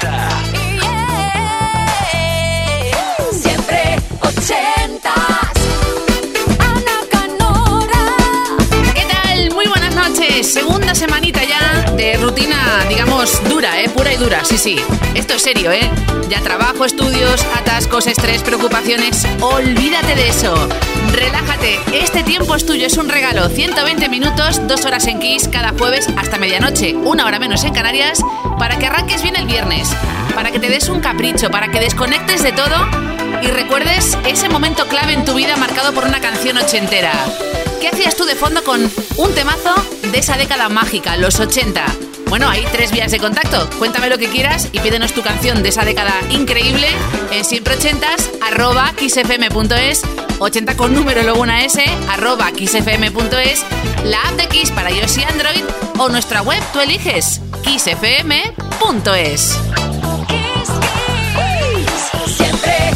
Delta. Siempre ochentas. Ana Canora. ¿Qué tal? Muy buenas noches. Segunda semanita rutina, digamos, dura, ¿eh? Pura y dura, sí, sí. Esto es serio, ¿eh? Ya trabajo, estudios, atascos, estrés, preocupaciones. Olvídate de eso. Relájate, este tiempo es tuyo, es un regalo. 120 minutos, dos horas en Kiss cada jueves hasta medianoche, una hora menos en Canarias, para que arranques bien el viernes, para que te des un capricho, para que desconectes de todo y recuerdes ese momento clave en tu vida marcado por una canción ochentera. ¿Qué hacías tú de fondo con un temazo de esa década mágica, los 80? Bueno, hay tres vías de contacto. Cuéntame lo que quieras y pídenos tu canción de esa década increíble en siempreochentas arroba xfm.es 80 con número luego una S arroba xfm.es la app de Kiss para iOS y Android o nuestra web tú eliges xfm.es Siempre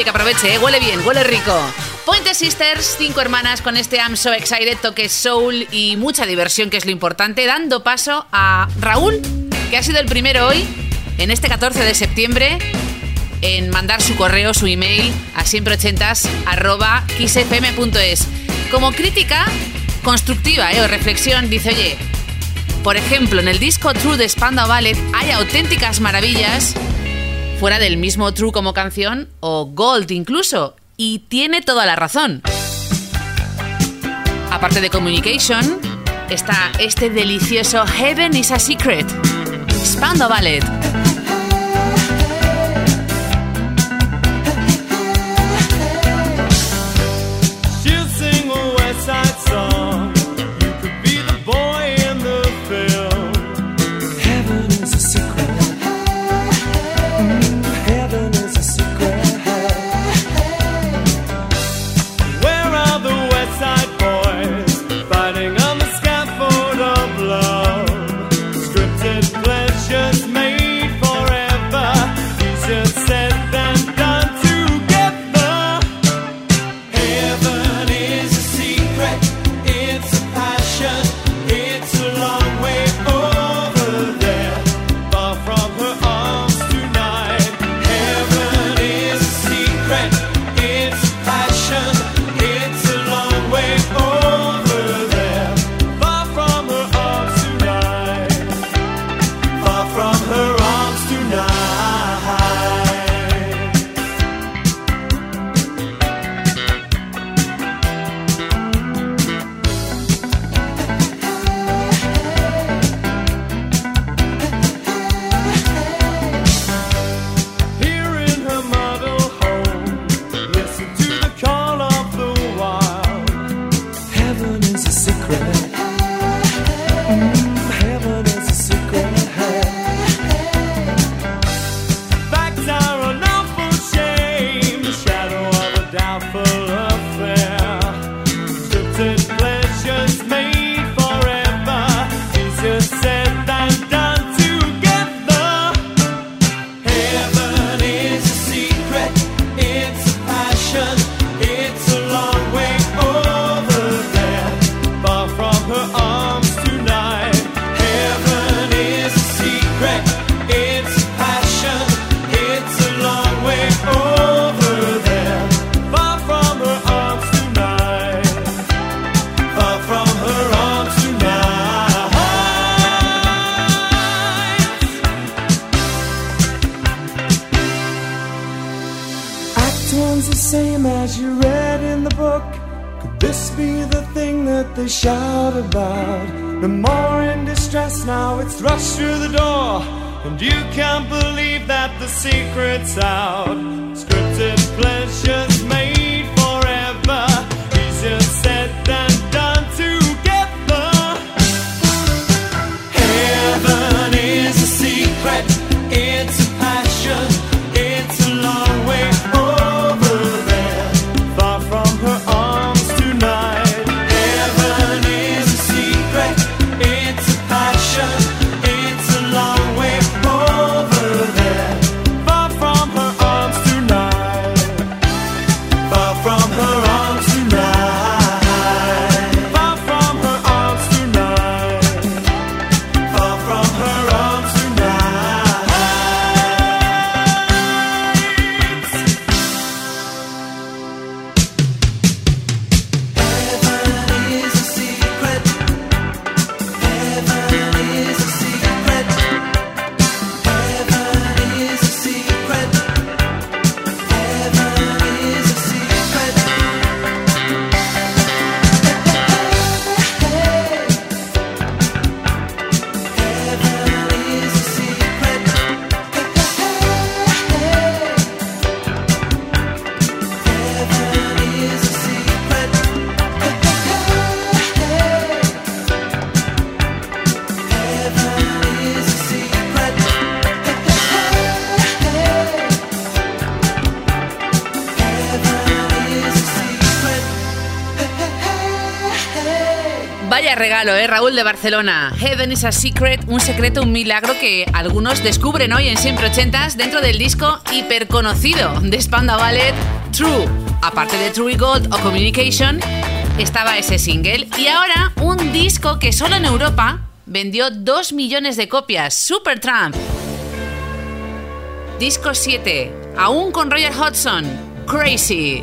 Oye, que aproveche, ¿eh? huele bien, huele rico. Pointe Sisters, cinco hermanas con este I'm So Excited, toque soul y mucha diversión, que es lo importante, dando paso a Raúl, que ha sido el primero hoy, en este 14 de septiembre, en mandar su correo, su email a siempre xfm.es. Como crítica constructiva ¿eh? o reflexión, dice, oye, por ejemplo, en el disco True de Spandau Ballet hay auténticas maravillas fuera del mismo True como canción o Gold incluso, y tiene toda la razón. Aparte de Communication, está este delicioso Heaven is a Secret, Spandau Ballet. Regalo, ¿eh? Raúl de Barcelona. Heaven is a Secret, un secreto, un milagro que algunos descubren hoy en Siempre Ochentas dentro del disco hiperconocido de Spanda Ballet, True. Aparte de True Gold o Communication, estaba ese single. Y ahora un disco que solo en Europa vendió 2 millones de copias, Supertramp. Disco 7, Aún con Roger Hodgson, Crazy.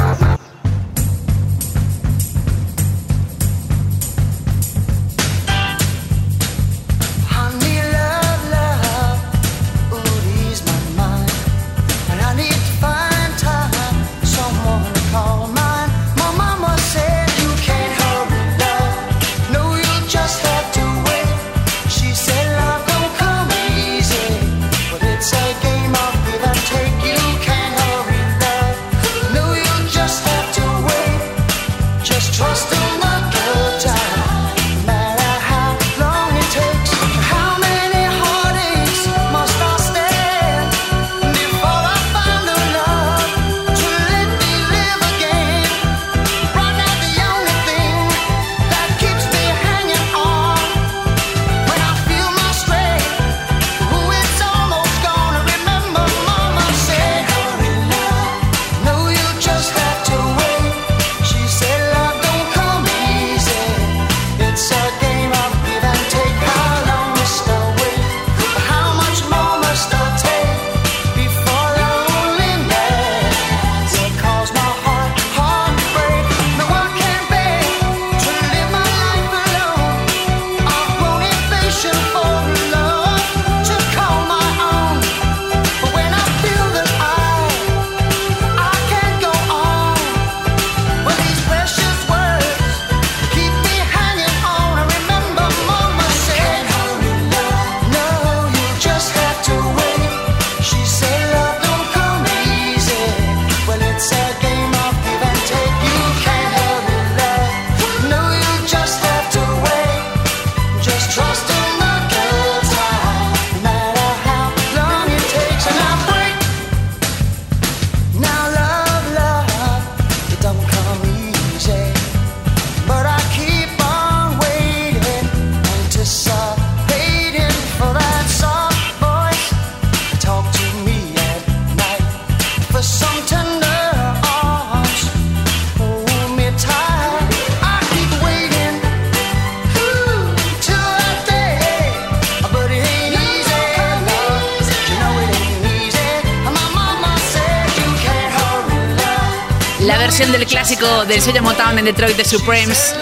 Del sello Motown en Detroit de Supremes,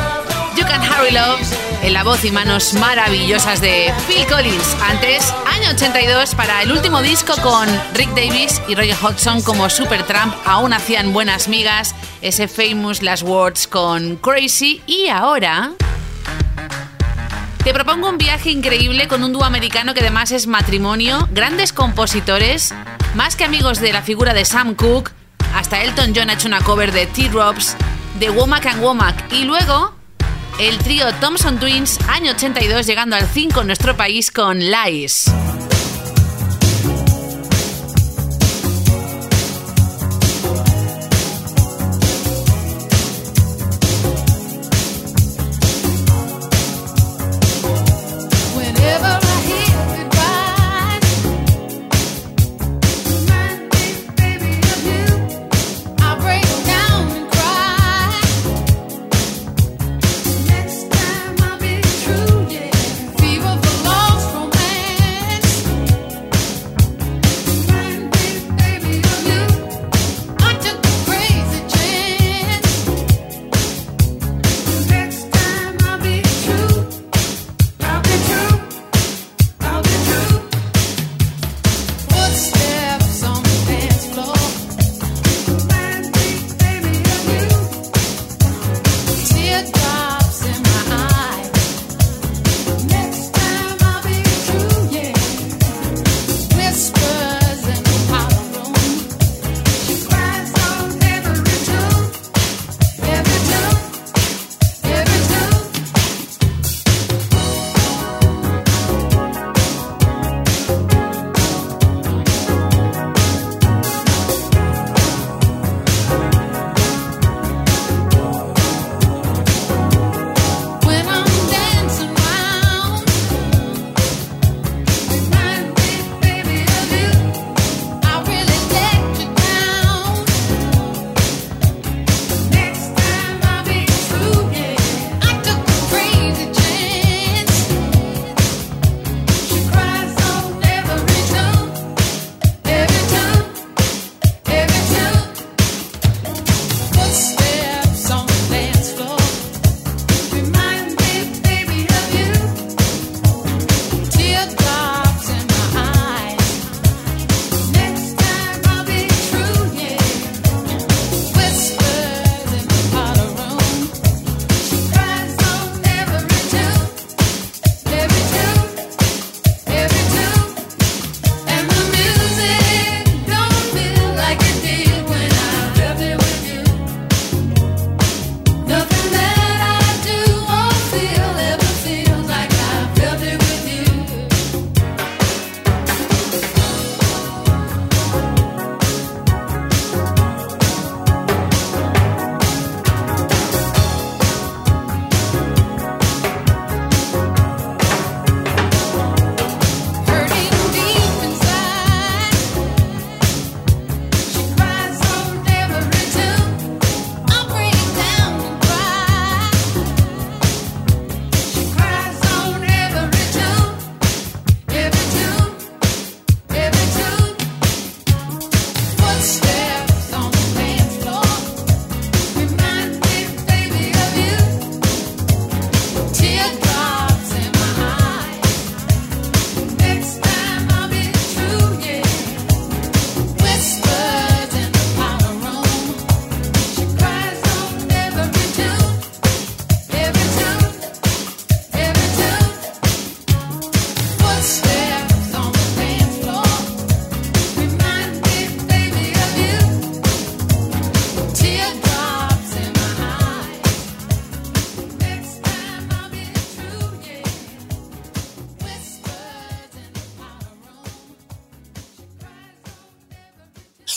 You Can Hurry Love, en la voz y manos maravillosas de Phil Collins. Antes, año 82, para el último disco con Rick Davis y Roger Hodgson como Supertramp, aún hacían buenas migas, ese famous Last Words con Crazy y ahora... Te propongo un viaje increíble con un dúo americano que además es matrimonio, grandes compositores, más que amigos de la figura de Sam Cooke, hasta Elton John ha hecho una cover de T-Robs, de Womack and Womack y luego el trío Thompson Twins, año 82, llegando al 5 en nuestro país con Lies.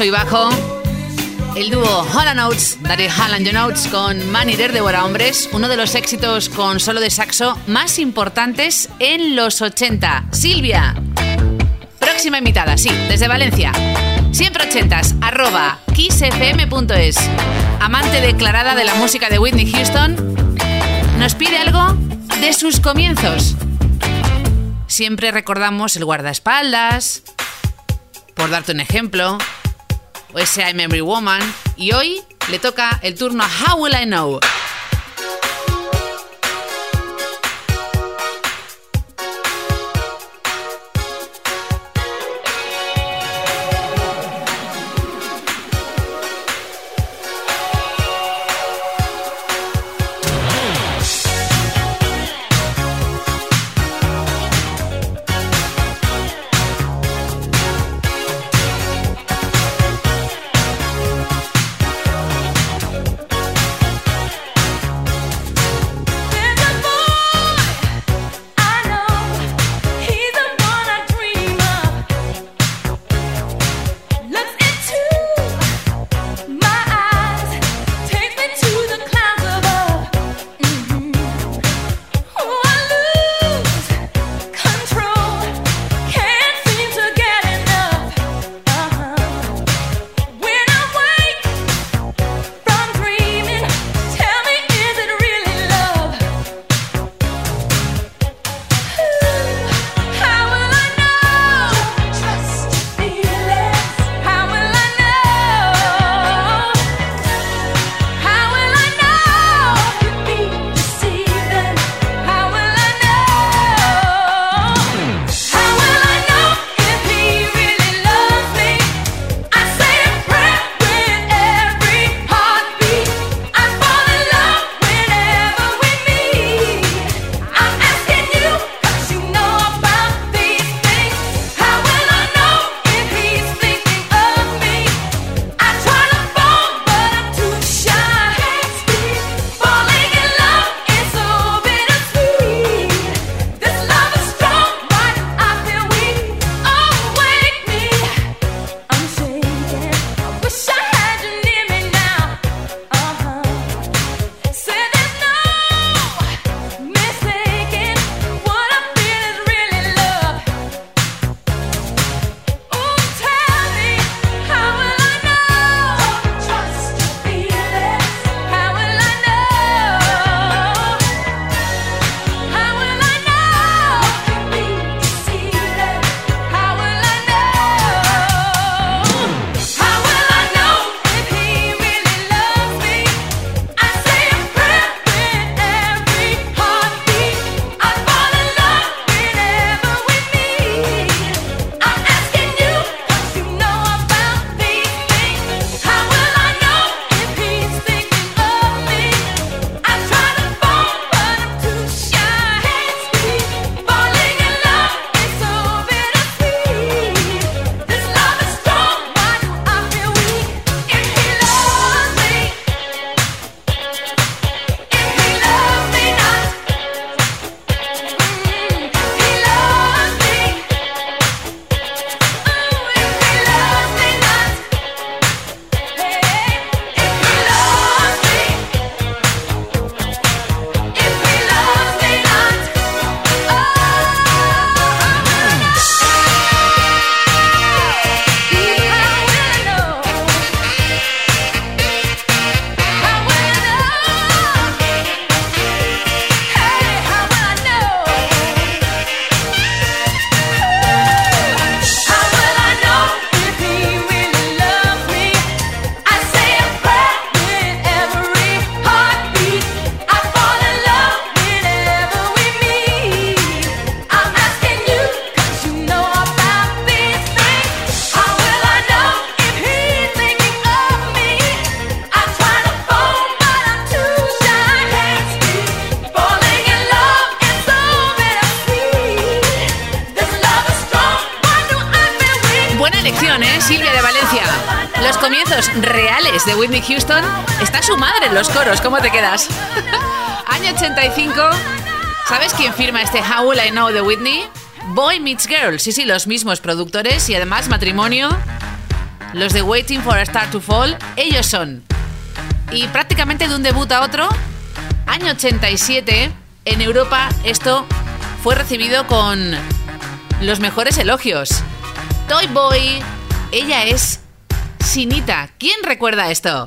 saxo bajo. El dúo Holland Notes, Daryl Holland Your Notes con Manider Devora Hombres, uno de los éxitos con solo de saxo más importantes en los 80. Silvia, próxima invitada, sí, desde Valencia. Siempre ochentas, arroba kissfm.es. Amante declarada de la música de Whitney Houston, nos pide algo de sus comienzos. Siempre recordamos el guardaespaldas, por darte un ejemplo, pues, o ese I'm Every Woman. Y hoy le toca el turno a How Will I Know. llama este Howl I Know de Whitney? Boy Meets Girl. Sí, sí, los mismos productores y además matrimonio. Los de Waiting for a Star to Fall, ellos son. Y prácticamente de un debut a otro, año 87, en Europa esto fue recibido con los mejores elogios. Toy Boy, ella es Sinita. ¿Quién recuerda esto?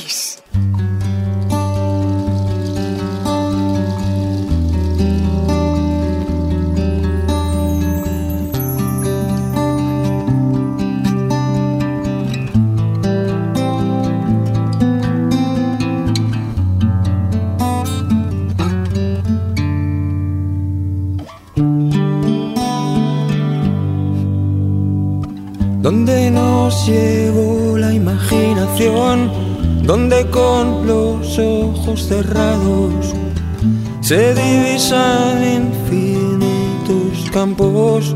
cerrados se divisan infinitos campos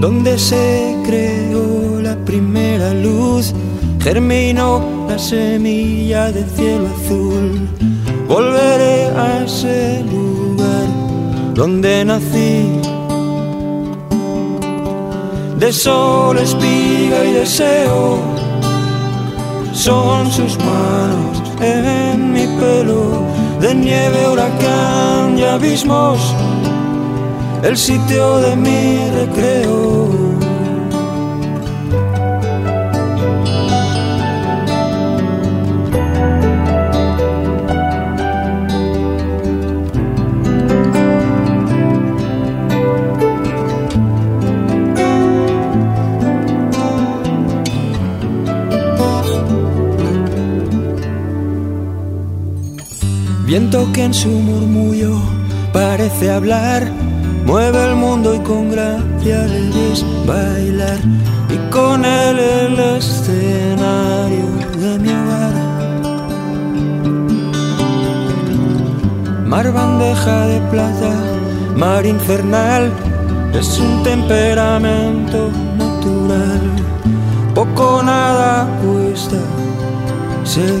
donde se creó la primera luz, germinó la semilla del cielo azul. Volveré a ese lugar donde nací. De sol, espiga y deseo son sus manos en mi pelo, de nieve, huracán y abismos, el sitio de mi recreo. En su murmullo parece hablar, mueve el mundo y con gracia le ves bailar. Y con él el escenario de mi hogar. Mar bandeja de plata, mar infernal, es un temperamento natural. Poco nada cuesta ser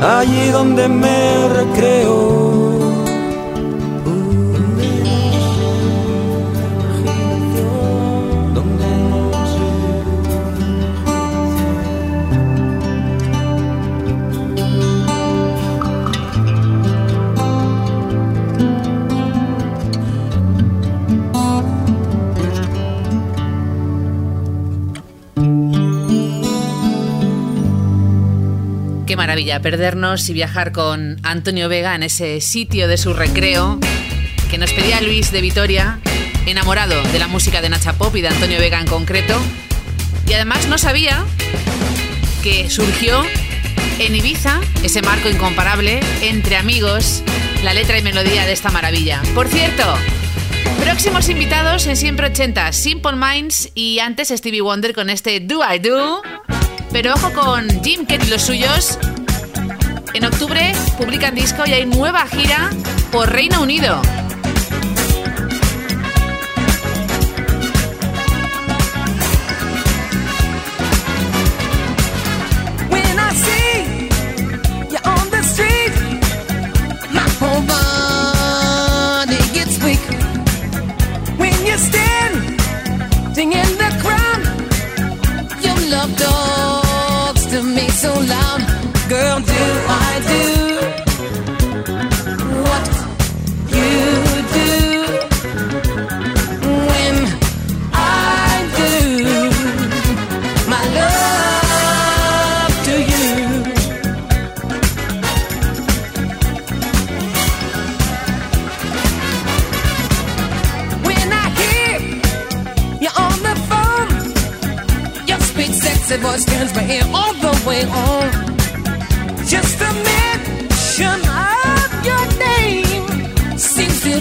allí donde me recreo. Maravilla perdernos y viajar con Antonio Vega en ese sitio de su recreo que nos pedía Luis de Vitoria, enamorado de la música de Nacha Pop y de Antonio Vega en concreto. Y además no sabía que surgió en Ibiza ese marco incomparable entre amigos, la letra y melodía de esta maravilla. Por cierto, próximos invitados en Siempre 80, Simple Minds y antes Stevie Wonder con este Do I Do. Pero ojo con Jim Kerr y los suyos. En octubre publican disco y hay nueva gira por Reino Unido.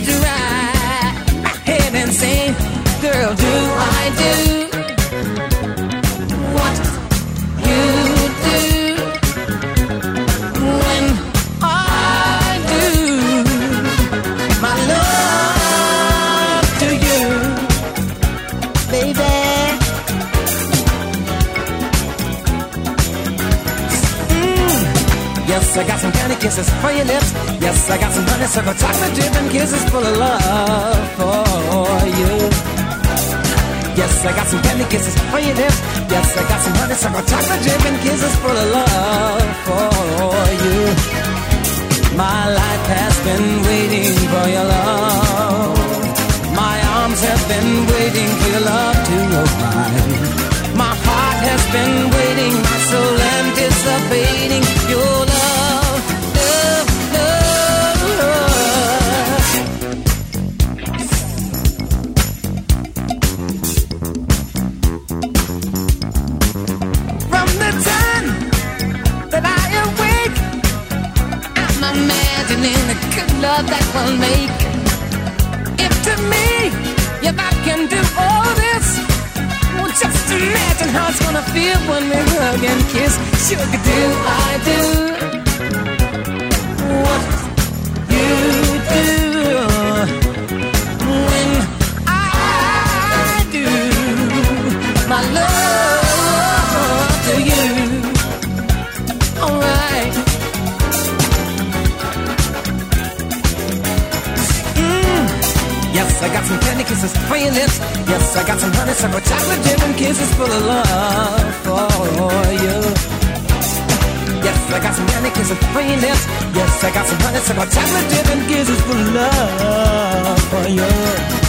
Drive kisses for your lips. Yes, I got some honeysuckle chocolate dip and kisses full of love for you. Yes, I got some candy kisses for your lips. Yes, I got some honeysuckle chocolate dip and kisses full of love for you. My life has been waiting for your love. My arms have been waiting for your love to arrive. My heart has been waiting, my soul we'll make. If to me you're back can do all this. Well, just imagine how it's gonna feel when we hug and kiss. Sugar, do I do kisses for your lips. Yes, I got some honeysuckle chocolate dip and kisses full of love for you. Yes, I got some candy kisses for your lips. Yes, I got some honeysuckle chocolate dip and kisses full of love for you.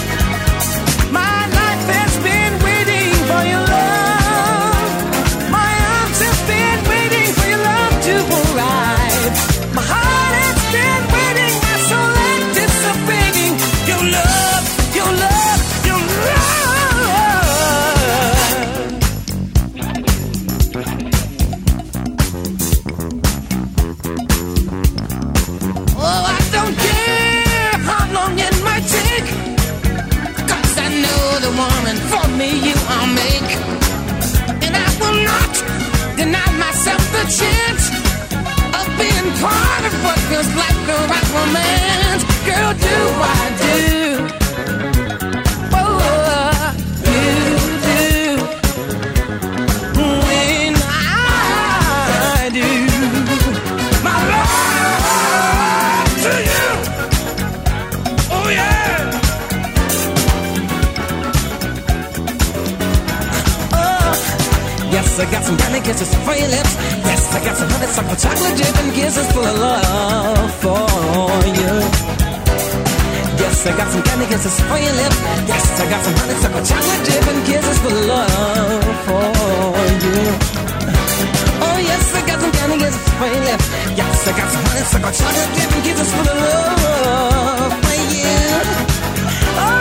Feels like the right romance. Girl, do I do? Oh, you do. When I do my love to you. Oh, yeah. Oh, yes, I got some candy kisses for your lips. Yes, I got some honeysuckle chocolate dip and kisses full of love for you. Yes, I got some candy kisses for your lips. Yes, I got some honeysuckle chocolate dip and kisses full of love for you. Oh yes, I got some candy kisses for your lips. Yes, I got some honeysuckle chocolate dip and kisses full of love for you. Oh,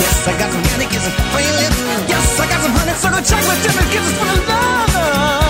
yes, I got some candy kisses for your lips. Yes, I got some honeysuckle chocolate dip and kisses full of love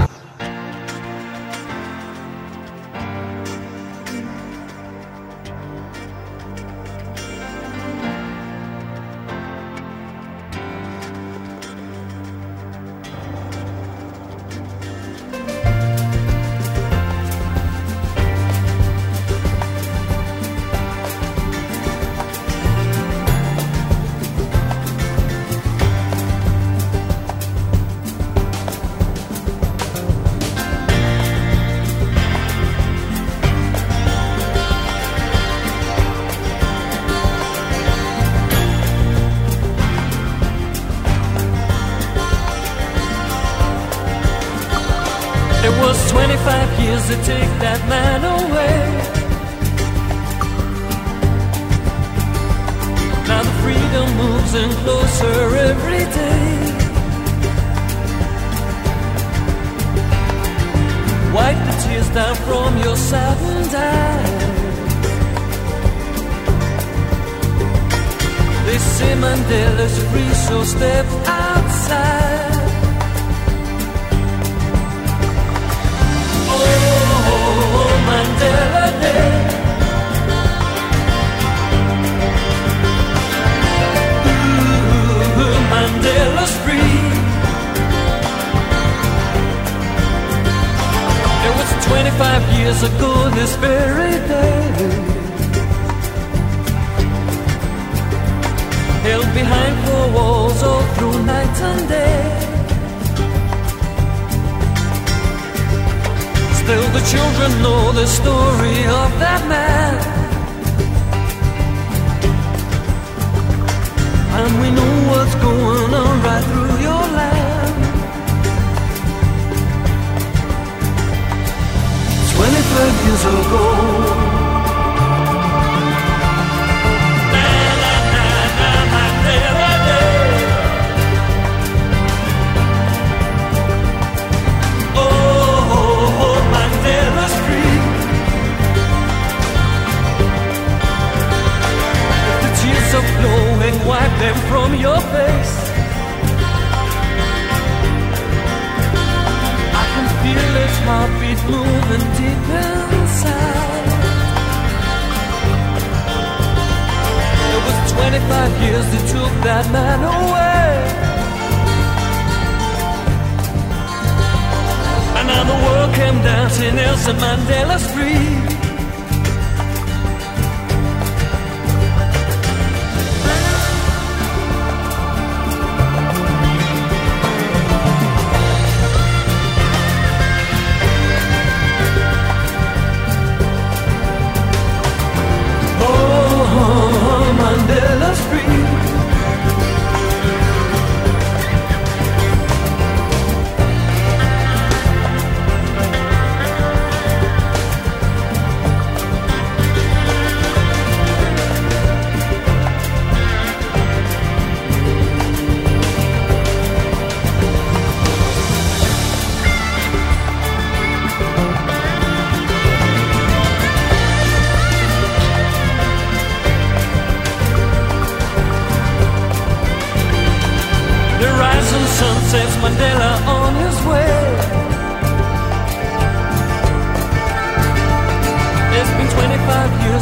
Closer every day. Wipe the tears down from your saddened eyes. They say Mandela's free, so step outside. Oh, oh, oh Mandela Day. Free. It was 25 years ago this very day. Held behind four walls all through night and day. Still the children know the story of that man. And we know what's going on right through your land. 25 years ago. From your face. I can feel its heartbeat moving deep inside. It was 25 years that took that man away. And now the world came to Nelson Mandela's free.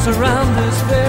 Around this very